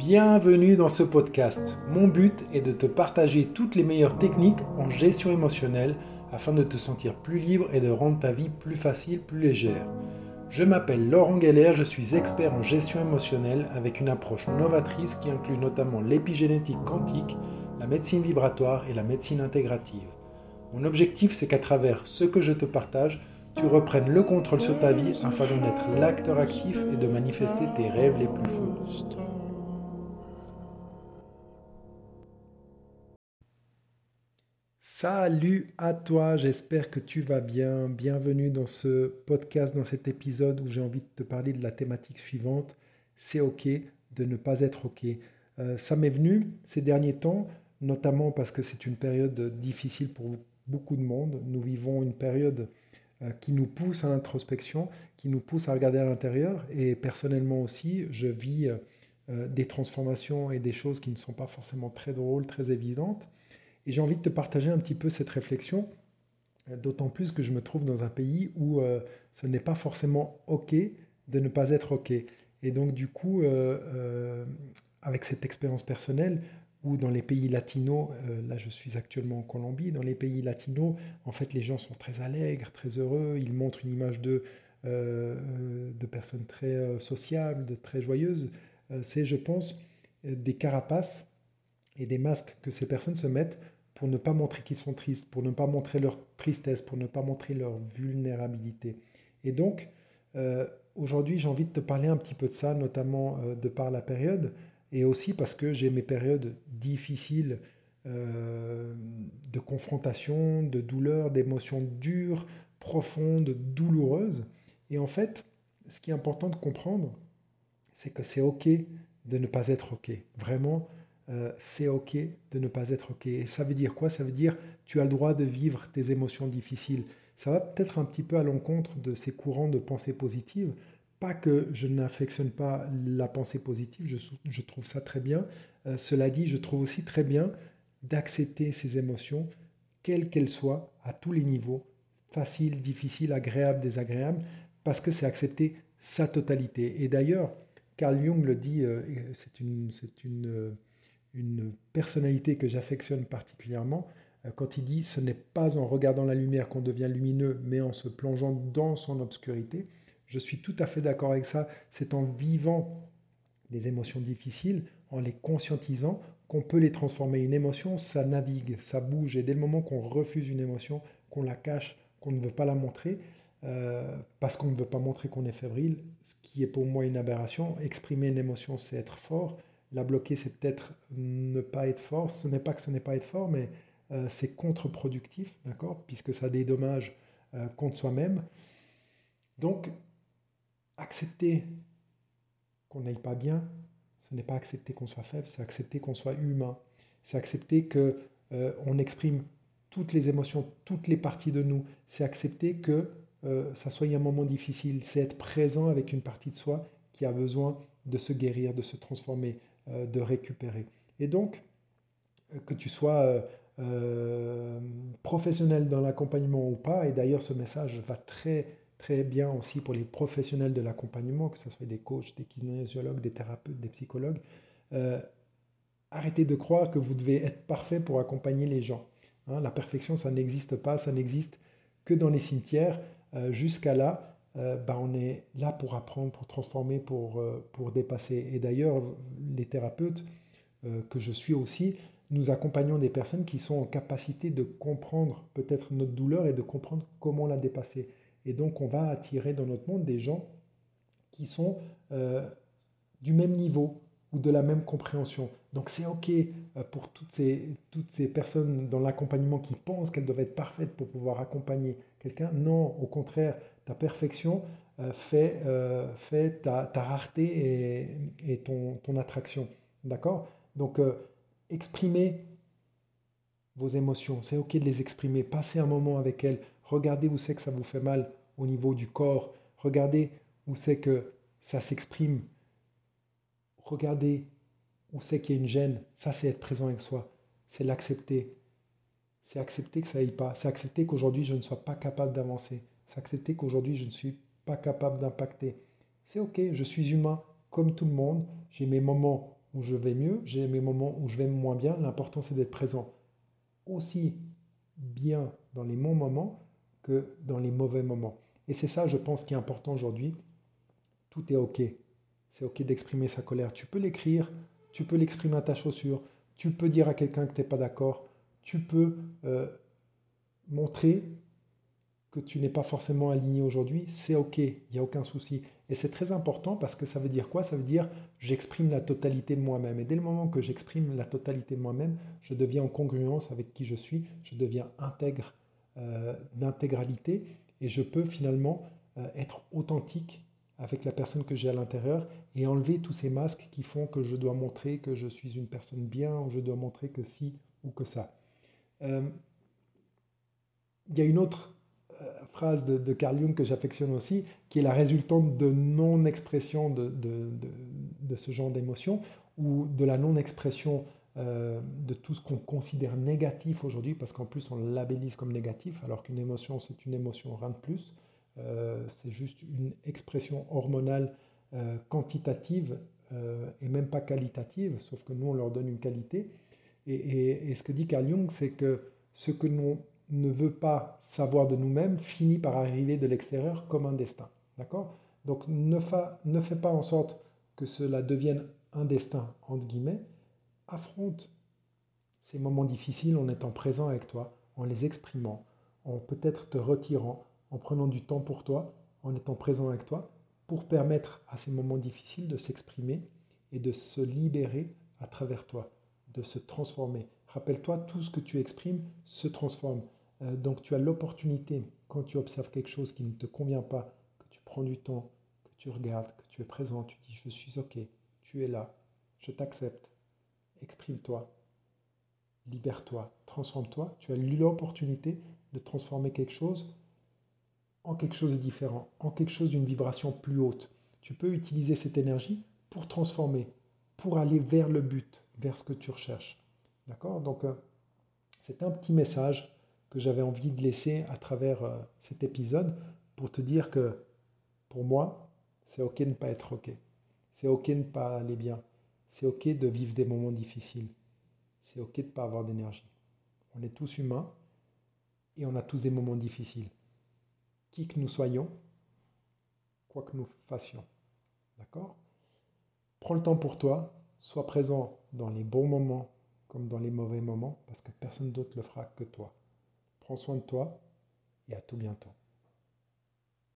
Bienvenue dans ce podcast. Mon but est de te partager toutes les meilleures techniques en gestion émotionnelle afin de te sentir plus libre et de rendre ta vie plus facile, plus légère. Je m'appelle Laurent Geller, je suis expert en gestion émotionnelle avec une approche novatrice qui inclut notamment l'épigénétique quantique, la médecine vibratoire et la médecine intégrative. Mon objectif, c'est qu'à travers ce que je te partage, tu reprennes le contrôle sur ta vie afin d'en être l'acteur actif et de manifester tes rêves les plus fous. Salut à toi, j'espère que tu vas bien. Bienvenue dans ce podcast, dans cet épisode où j'ai envie de te parler de la thématique suivante. C'est OK de ne pas être OK. Euh, ça m'est venu ces derniers temps, notamment parce que c'est une période difficile pour beaucoup de monde. Nous vivons une période euh, qui nous pousse à l'introspection, qui nous pousse à regarder à l'intérieur. Et personnellement aussi, je vis euh, des transformations et des choses qui ne sont pas forcément très drôles, très évidentes. Et j'ai envie de te partager un petit peu cette réflexion, euh, d'autant plus que je me trouve dans un pays où euh, ce n'est pas forcément OK de ne pas être OK. Et donc du coup, euh, avec cette expérience personnelle, où dans les pays latinos, là je suis actuellement en Colombie, dans les pays latinos, en fait les gens sont très allègres, très heureux, ils montrent une image de, de personnes très sociables, de très joyeuses. C'est, je pense, des carapaces et des masques que ces personnes se mettent pour ne pas montrer qu'ils sont tristes, pour ne pas montrer leur tristesse, pour ne pas montrer leur vulnérabilité. Et donc, euh, aujourd'hui, j'ai envie de te parler un petit peu de ça, notamment euh, de par la période, et aussi parce que j'ai mes périodes difficiles euh, de confrontation, de douleur, d'émotions dures, profondes, douloureuses. Et en fait, ce qui est important de comprendre, c'est que c'est OK de ne pas être OK. Vraiment, euh, c'est OK de ne pas être OK. Et ça veut dire quoi? Ça veut dire tu as le droit de vivre tes émotions difficiles. Ça va peut-être un petit peu à l'encontre de ces courants de pensée positive. Pas que je n'affectionne pas la pensée positive, je, trouve ça très bien. Euh, cela dit, je trouve aussi très bien d'accepter ces émotions, quelles qu'elles soient, à tous les niveaux, faciles, difficiles, agréables, désagréables, parce que c'est accepter sa totalité. Et d'ailleurs, Carl Jung le dit, euh, c'est une, une une personnalité que j'affectionne particulièrement euh, quand il dit ce n'est pas en regardant la lumière qu'on devient lumineux, mais en se plongeant dans son obscurité. Je suis tout à fait d'accord avec ça. C'est en vivant des émotions difficiles, en les conscientisant, qu'on peut les transformer. Une émotion, ça navigue, ça bouge. Et dès le moment qu'on refuse une émotion, qu'on la cache, qu'on ne veut pas la montrer, euh, parce qu'on ne veut pas montrer qu'on est fébrile, ce qui est pour moi une aberration, exprimer une émotion, c'est être fort. La bloquer, c'est peut-être ne pas être fort. Ce n'est pas que ce n'est pas être fort, mais euh, c'est contre-productif, d'accord? Puisque ça dédommage euh, contre soi-même. Donc, accepter qu'on n'aille pas bien, ce n'est pas accepter qu'on soit faible, c'est accepter qu'on soit humain. C'est accepter que euh, on exprime toutes les émotions, toutes les parties de nous. C'est accepter que ça soit un moment difficile. C'est être présent avec une partie de soi qui a besoin de se guérir, de se transformer. Euh, de récupérer. Et donc, euh, que tu sois euh, professionnel dans l'accompagnement ou pas, et d'ailleurs ce message va très très bien aussi pour les professionnels de l'accompagnement, que ce soit des coachs, des kinésiologues, des thérapeutes, des psychologues, arrêtez de croire que vous devez être parfait pour accompagner les gens. Hein. la perfection, ça n'existe pas, ça n'existe que dans les cimetières. Jusqu'à là, euh, bah, on est là pour apprendre, pour transformer, pour, euh, pour dépasser. Et d'ailleurs, les thérapeutes euh, que je suis aussi, nous accompagnons des personnes qui sont en capacité de comprendre peut-être notre douleur et de comprendre comment la dépasser. Et donc, on va attirer dans notre monde des gens qui sont du même niveau ou de la même compréhension. Donc, c'est OK pour toutes ces, toutes ces personnes dans l'accompagnement qui pensent qu'elles doivent être parfaites pour pouvoir accompagner quelqu'un. Non, au contraire, ta perfection euh, fait, euh, ta, rareté et, ton, ton, attraction. D'accord? Donc, euh, exprimez vos émotions. C'est OK de les exprimer. Passez un moment avec elles. Regardez où c'est que ça vous fait mal au niveau du corps. Regardez où c'est que ça s'exprime. Regardez où c'est qu'il y a une gêne. Ça, c'est être présent avec soi. C'est l'accepter. C'est accepter que ça aille pas. C'est accepter qu'aujourd'hui, je ne sois pas capable d'avancer. C'est accepter qu'aujourd'hui, je ne suis pas capable d'impacter. C'est OK, je suis humain comme tout le monde. J'ai mes moments où je vais mieux, j'ai mes moments où je vais moins bien. L'important, c'est d'être présent aussi bien dans les bons moments que dans les mauvais moments. Et c'est ça, je pense, qui est important aujourd'hui. Tout est OK. C'est OK d'exprimer sa colère. Tu peux l'écrire, tu peux l'exprimer à ta chaussure, tu peux dire à quelqu'un que tu n'es pas d'accord, tu peux euh, montrer que tu n'es pas forcément aligné aujourd'hui, c'est OK, il n'y a aucun souci. Et c'est très important parce que ça veut dire quoi? Ça veut dire j'exprime la totalité de moi-même. Et dès le moment que j'exprime la totalité de moi-même, je deviens en congruence avec qui je suis, je deviens intègre euh, d'intégralité et je peux finalement euh, être authentique avec la personne que j'ai à l'intérieur et enlever tous ces masques qui font que je dois montrer que je suis une personne bien ou je dois montrer que si ou que ça. Euh, il y a une autre phrase de, Carl Jung que j'affectionne aussi, qui est la résultante de non-expression de, de, ce genre d'émotion, ou de la non-expression euh, de tout ce qu'on considère négatif aujourd'hui, parce qu'en plus on le labellise comme négatif, alors qu'une émotion c'est une émotion, rien de plus. Euh, c'est juste une expression hormonale quantitative et même pas qualitative, sauf que nous on leur donne une qualité. Et, et ce que dit Carl Jung, c'est que ce que nous ne veut pas savoir de nous-mêmes finit par arriver de l'extérieur comme un destin. D'accord? Donc ne, ne fais pas en sorte que cela devienne un destin, entre guillemets. Affronte ces moments difficiles en étant présent avec toi, en les exprimant, en peut-être te retirant, en prenant du temps pour toi, en étant présent avec toi, pour permettre à ces moments difficiles de s'exprimer et de se libérer à travers toi, de se transformer. Rappelle-toi, tout ce que tu exprimes se transforme. Euh, donc tu as l'opportunité, quand tu observes quelque chose qui ne te convient pas, que tu prends du temps, que tu regardes, que tu es présent, tu dis je suis OK, tu es là, je t'accepte, exprime-toi, libère-toi, transforme-toi. Tu as l'opportunité de transformer quelque chose en quelque chose de différent, en quelque chose d'une vibration plus haute. Tu peux utiliser cette énergie pour transformer, pour aller vers le but, vers ce que tu recherches. D'accord? Donc, euh, c'est un petit message que j'avais envie de laisser à travers euh, cet épisode pour te dire que pour moi, c'est OK de ne pas être OK. C'est OK de ne pas aller bien. C'est OK de vivre des moments difficiles. C'est OK de ne pas avoir d'énergie. On est tous humains et on a tous des moments difficiles. Qui que nous soyons, quoi que nous fassions. D'accord? Prends le temps pour toi, sois présent dans les bons moments comme dans les mauvais moments, parce que personne d'autre le fera que toi. Prends soin de toi et à tout bientôt.